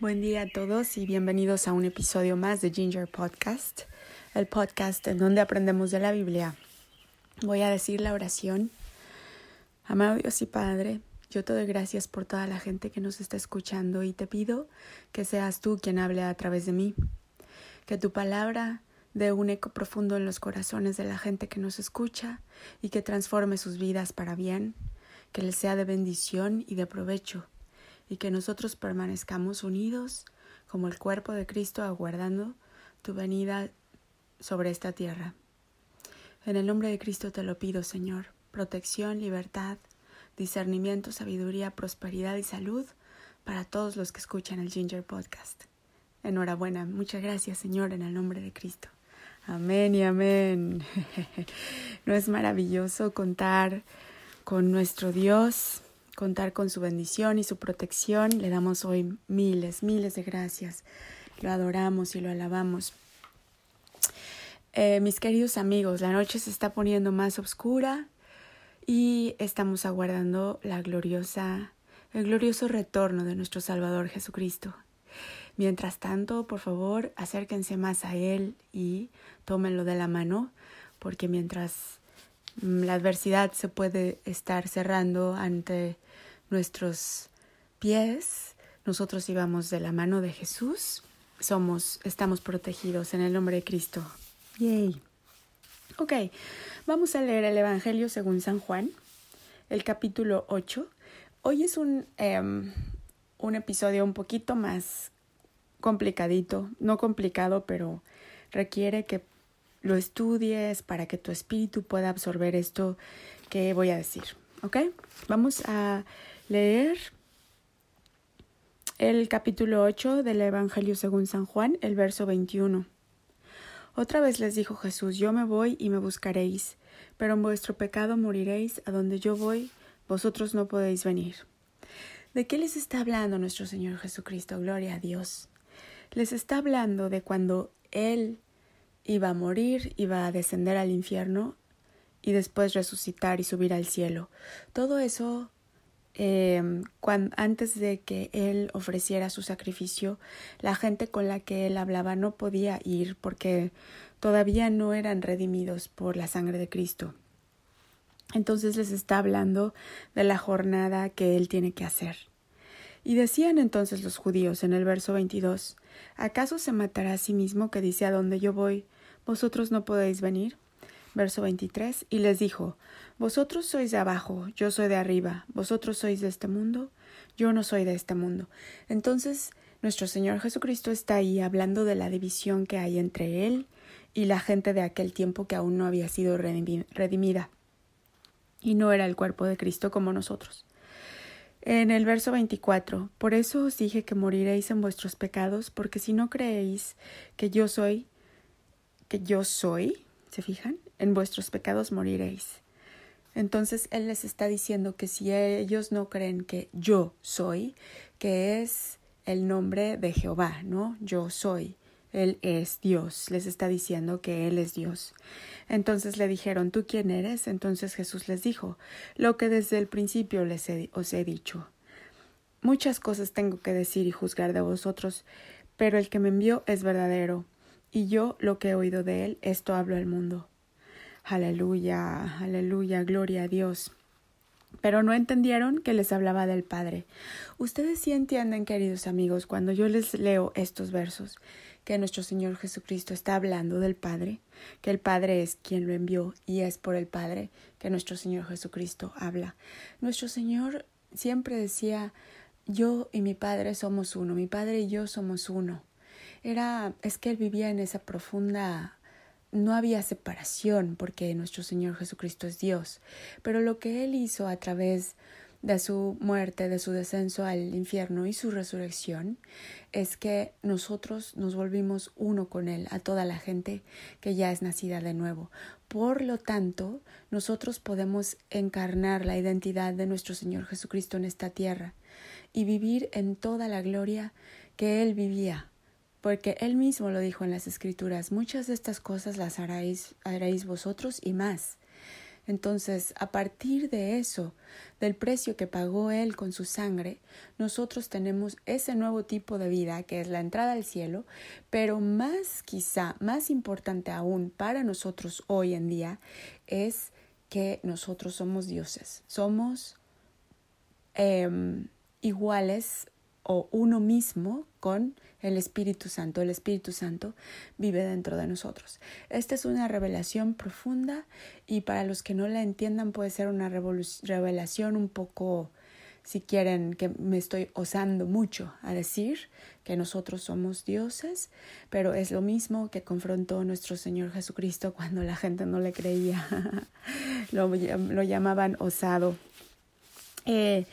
Buen día a todos y bienvenidos a un episodio más de Ginger Podcast, el podcast en donde aprendemos de la Biblia. Voy a decir la oración. Amado Dios y Padre, yo te doy gracias por toda la gente que nos está escuchando y te pido que seas tú quien hable a través de mí. Que tu palabra dé un eco profundo en los corazones de la gente que nos escucha y que transforme sus vidas para bien, que les sea de bendición y de provecho y que nosotros permanezcamos unidos como el cuerpo de Cristo aguardando tu venida sobre esta tierra. En el nombre de Cristo te lo pido, Señor, protección, libertad, discernimiento, sabiduría, prosperidad y salud para todos los que escuchan el Ginger Podcast. Enhorabuena, muchas gracias, Señor, en el nombre de Cristo. Amén y amén. ¿No es maravilloso contar con nuestro Dios? Contar con su bendición y su protección. Le damos hoy miles, miles de gracias. Lo adoramos y lo alabamos. Eh, mis queridos amigos, la noche se está poniendo más oscura y estamos aguardando la gloriosa, el glorioso retorno de nuestro Salvador Jesucristo. Mientras tanto, por favor, acérquense más a Él y tómenlo de la mano, porque mientras la adversidad se puede estar cerrando ante nuestros pies, nosotros íbamos de la mano de Jesús, somos, estamos protegidos en el nombre de Cristo. Yay. Ok, vamos a leer el Evangelio según San Juan, el capítulo 8. Hoy es un, em, un episodio un poquito más complicadito, no complicado, pero requiere que lo estudies para que tu espíritu pueda absorber esto que voy a decir. ¿Ok? Vamos a leer el capítulo 8 del Evangelio según San Juan, el verso 21. Otra vez les dijo Jesús, yo me voy y me buscaréis, pero en vuestro pecado moriréis, a donde yo voy, vosotros no podéis venir. ¿De qué les está hablando nuestro Señor Jesucristo? Gloria a Dios. Les está hablando de cuando Él iba a morir, iba a descender al infierno y después resucitar y subir al cielo. Todo eso eh, antes de que él ofreciera su sacrificio, la gente con la que él hablaba no podía ir porque todavía no eran redimidos por la sangre de Cristo. Entonces les está hablando de la jornada que él tiene que hacer. Y decían entonces los judíos en el verso 22, ¿acaso se matará a sí mismo que dice a dónde yo voy? ¿Vosotros no podéis venir? Verso 23, y les dijo, Vosotros sois de abajo, yo soy de arriba, vosotros sois de este mundo, yo no soy de este mundo. Entonces, nuestro Señor Jesucristo está ahí hablando de la división que hay entre Él y la gente de aquel tiempo que aún no había sido redimida y no era el cuerpo de Cristo como nosotros. En el verso 24, por eso os dije que moriréis en vuestros pecados, porque si no creéis que yo soy, que yo soy, ¿se fijan? en vuestros pecados moriréis. Entonces Él les está diciendo que si ellos no creen que yo soy, que es el nombre de Jehová, ¿no? Yo soy. Él es Dios. Les está diciendo que Él es Dios. Entonces le dijeron, ¿tú quién eres? Entonces Jesús les dijo, lo que desde el principio les os he dicho. Muchas cosas tengo que decir y juzgar de vosotros, pero el que me envió es verdadero, y yo lo que he oído de Él, esto hablo al mundo. Aleluya, aleluya, gloria a Dios. Pero no entendieron que les hablaba del Padre. Ustedes sí entienden, queridos amigos, cuando yo les leo estos versos, que nuestro Señor Jesucristo está hablando del Padre, que el Padre es quien lo envió y es por el Padre que nuestro Señor Jesucristo habla. Nuestro Señor siempre decía, yo y mi Padre somos uno, mi Padre y yo somos uno. Era, es que él vivía en esa profunda no había separación porque nuestro Señor Jesucristo es Dios, pero lo que Él hizo a través de su muerte, de su descenso al infierno y su resurrección, es que nosotros nos volvimos uno con Él, a toda la gente que ya es nacida de nuevo. Por lo tanto, nosotros podemos encarnar la identidad de nuestro Señor Jesucristo en esta tierra y vivir en toda la gloria que Él vivía porque él mismo lo dijo en las escrituras, muchas de estas cosas las haréis, haréis vosotros y más. Entonces, a partir de eso, del precio que pagó Él con su sangre, nosotros tenemos ese nuevo tipo de vida que es la entrada al cielo, pero más quizá, más importante aún para nosotros hoy en día, es que nosotros somos dioses, somos em, iguales o uno mismo con el Espíritu Santo. El Espíritu Santo vive dentro de nosotros. Esta es una revelación profunda y para los que no la entiendan puede ser una revelación un poco, si quieren, que me estoy osando mucho a decir que nosotros somos dioses, pero es lo mismo que confrontó nuestro Señor Jesucristo cuando la gente no le creía. lo, lo llamaban osado. Eh,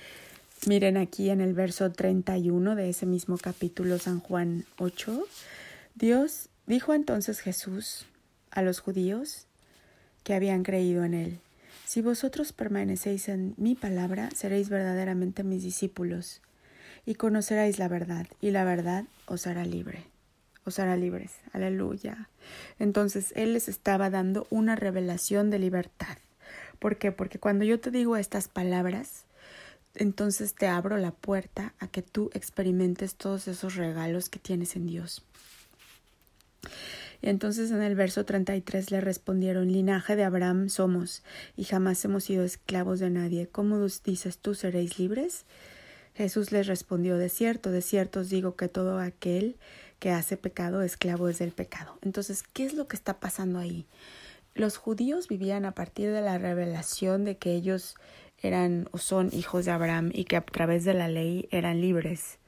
Miren aquí en el verso 31 de ese mismo capítulo San Juan 8, Dios dijo entonces Jesús a los judíos que habían creído en él, si vosotros permanecéis en mi palabra, seréis verdaderamente mis discípulos y conoceréis la verdad, y la verdad os hará libre, os hará libres. Aleluya. Entonces Él les estaba dando una revelación de libertad. ¿Por qué? Porque cuando yo te digo estas palabras, entonces te abro la puerta a que tú experimentes todos esos regalos que tienes en Dios. Y entonces en el verso 33 le respondieron, linaje de Abraham somos, y jamás hemos sido esclavos de nadie. ¿Cómo dices tú seréis libres? Jesús les respondió, de cierto, de cierto os digo que todo aquel que hace pecado, esclavo es del pecado. Entonces, ¿qué es lo que está pasando ahí? Los judíos vivían a partir de la revelación de que ellos eran o son hijos de Abraham y que a través de la ley eran libres.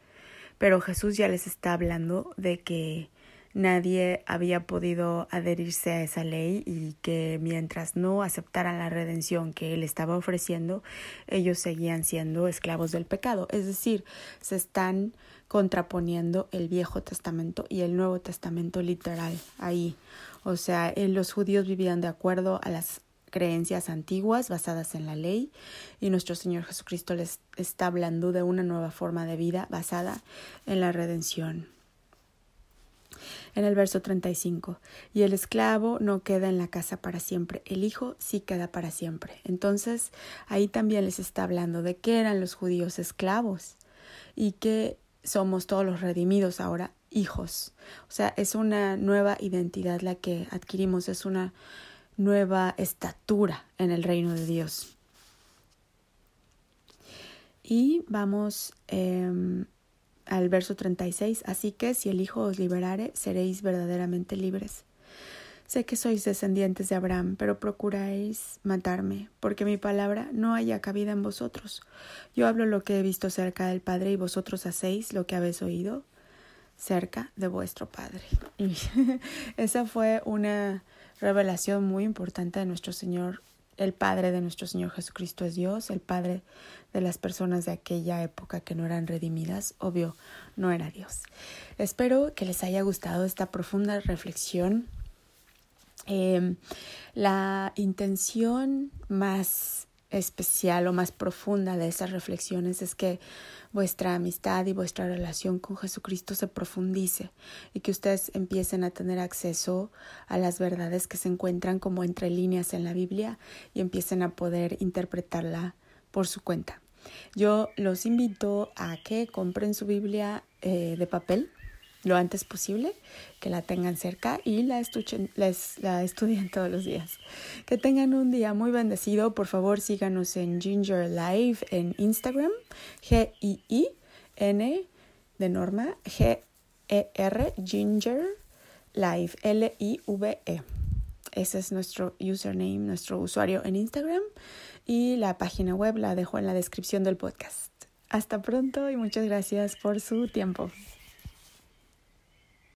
Pero Jesús ya les está hablando de que nadie había podido adherirse a esa ley y que mientras no aceptaran la redención que él estaba ofreciendo, ellos seguían siendo esclavos del pecado. Es decir, se están contraponiendo el Viejo Testamento y el Nuevo Testamento literal ahí. O sea, los judíos vivían de acuerdo a las creencias antiguas basadas en la ley y nuestro Señor Jesucristo les está hablando de una nueva forma de vida basada en la redención. En el verso 35, y el esclavo no queda en la casa para siempre, el hijo sí queda para siempre. Entonces, ahí también les está hablando de que eran los judíos esclavos y que somos todos los redimidos ahora hijos. O sea, es una nueva identidad la que adquirimos, es una nueva estatura en el reino de Dios. Y vamos em, al verso 36. Así que si el Hijo os liberare, seréis verdaderamente libres. Sé que sois descendientes de Abraham, pero procuráis matarme, porque mi palabra no haya cabida en vosotros. Yo hablo lo que he visto cerca del Padre y vosotros hacéis lo que habéis oído cerca de vuestro Padre. Y esa fue una revelación muy importante de nuestro Señor. El Padre de nuestro Señor Jesucristo es Dios, el Padre de las personas de aquella época que no eran redimidas, obvio, no era Dios. Espero que les haya gustado esta profunda reflexión. Em, la intención más especial o más profunda de esas reflexiones es que vuestra amistad y vuestra relación con Jesucristo se profundice y que ustedes empiecen a tener acceso a las verdades que se encuentran como entre líneas en la Biblia y empiecen a poder interpretarla por su cuenta. Yo los invito a que compren su Biblia eh, de papel lo antes posible, que la tengan cerca y la, estuchen, la estudien todos los días. Que tengan un día muy bendecido. Por favor, síganos en Ginger Live en Instagram, G-I-I-N de Norma, G-E-R, Ginger Live, L-I-V-E. Ese es nuestro username, nuestro usuario en Instagram y la página web la dejo en la descripción del podcast. Hasta pronto y muchas gracias por su tiempo.